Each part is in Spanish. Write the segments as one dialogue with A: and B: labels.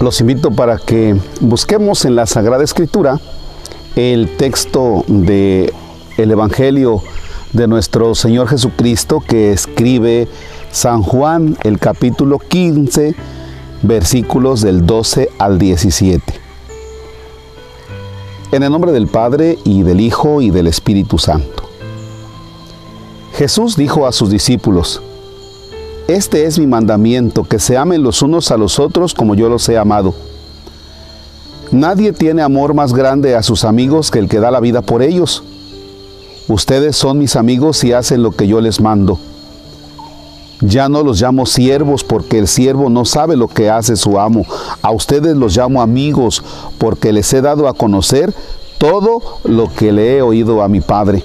A: los invito para que busquemos en la Sagrada Escritura el texto de el Evangelio de nuestro Señor Jesucristo que escribe San Juan, el capítulo 15, versículos del 12 al 17. En el nombre del Padre y del Hijo y del Espíritu Santo. Jesús dijo a sus discípulos, Este es mi mandamiento, que se amen los unos a los otros como yo los he amado. Nadie tiene amor más grande a sus amigos que el que da la vida por ellos. Ustedes son mis amigos y hacen lo que yo les mando. Ya no los llamo siervos porque el siervo no sabe lo que hace su amo. A ustedes los llamo amigos porque les he dado a conocer todo lo que le he oído a mi Padre.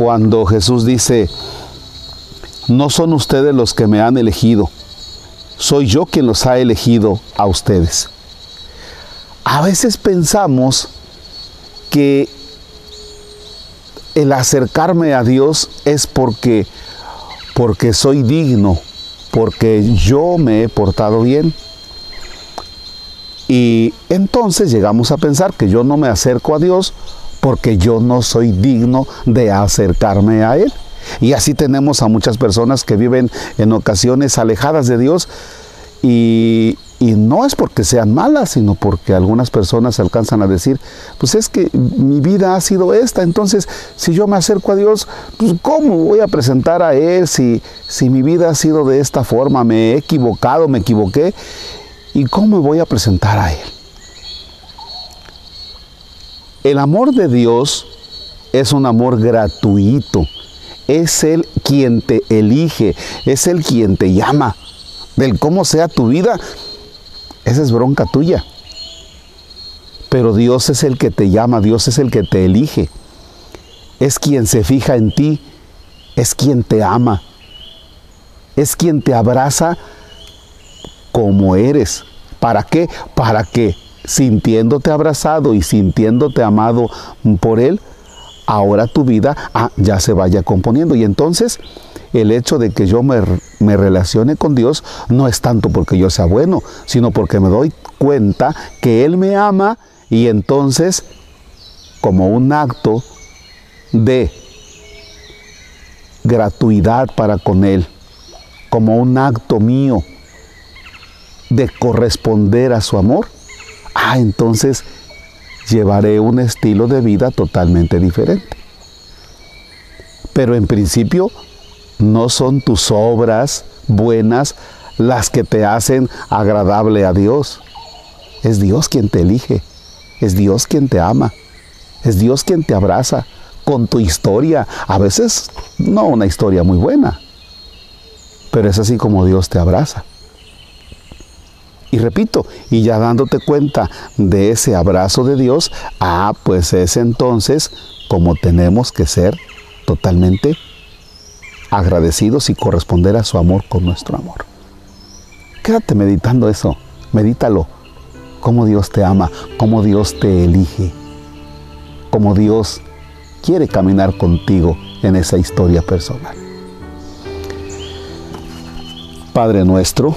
A: Cuando Jesús dice, no son ustedes los que me han elegido, soy yo quien los ha elegido a ustedes. A veces pensamos que el acercarme a Dios es porque, porque soy digno, porque yo me he portado bien. Y entonces llegamos a pensar que yo no me acerco a Dios porque yo no soy digno de acercarme a Él. Y así tenemos a muchas personas que viven en ocasiones alejadas de Dios y, y no es porque sean malas, sino porque algunas personas alcanzan a decir, pues es que mi vida ha sido esta, entonces si yo me acerco a Dios, pues ¿cómo voy a presentar a Él si, si mi vida ha sido de esta forma? Me he equivocado, me equivoqué, ¿y cómo voy a presentar a Él? El amor de Dios es un amor gratuito, es Él quien te elige, es Él quien te llama. Del cómo sea tu vida, esa es bronca tuya. Pero Dios es el que te llama, Dios es el que te elige. Es quien se fija en ti, es quien te ama, es quien te abraza como eres. ¿Para qué? Para que sintiéndote abrazado y sintiéndote amado por Él, ahora tu vida ah, ya se vaya componiendo. Y entonces el hecho de que yo me, me, relacione con Dios no es tanto porque yo sea bueno, sino porque me doy cuenta que Él me ama y entonces como un acto de gratuidad para con Él, como un acto mío de corresponder a su amor, ah, entonces llevaré un estilo de vida totalmente diferente. Pero en principio no son tus obras buenas las que te hacen agradable a Dios. Es Dios quien te elige, es Dios quien te ama, es Dios quien te abraza con tu historia. A veces no una historia muy buena, pero es así como Dios te abraza. Y repito, y ya dándote cuenta de ese abrazo de Dios, ah, pues es entonces como tenemos que ser totalmente agradecidos y corresponder a su amor con nuestro amor. Quédate meditando eso, medítalo, cómo Dios te ama, cómo Dios te elige, cómo Dios quiere caminar contigo en esa historia personal. Padre nuestro,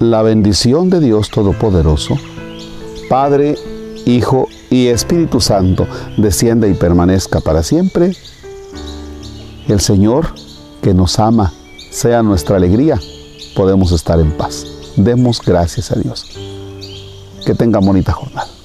A: la bendición de Dios Todopoderoso, Padre, Hijo y Espíritu Santo, descienda y permanezca para siempre. El Señor que nos ama sea nuestra alegría, podemos estar en paz. Demos gracias a Dios. Que tenga bonita jornada.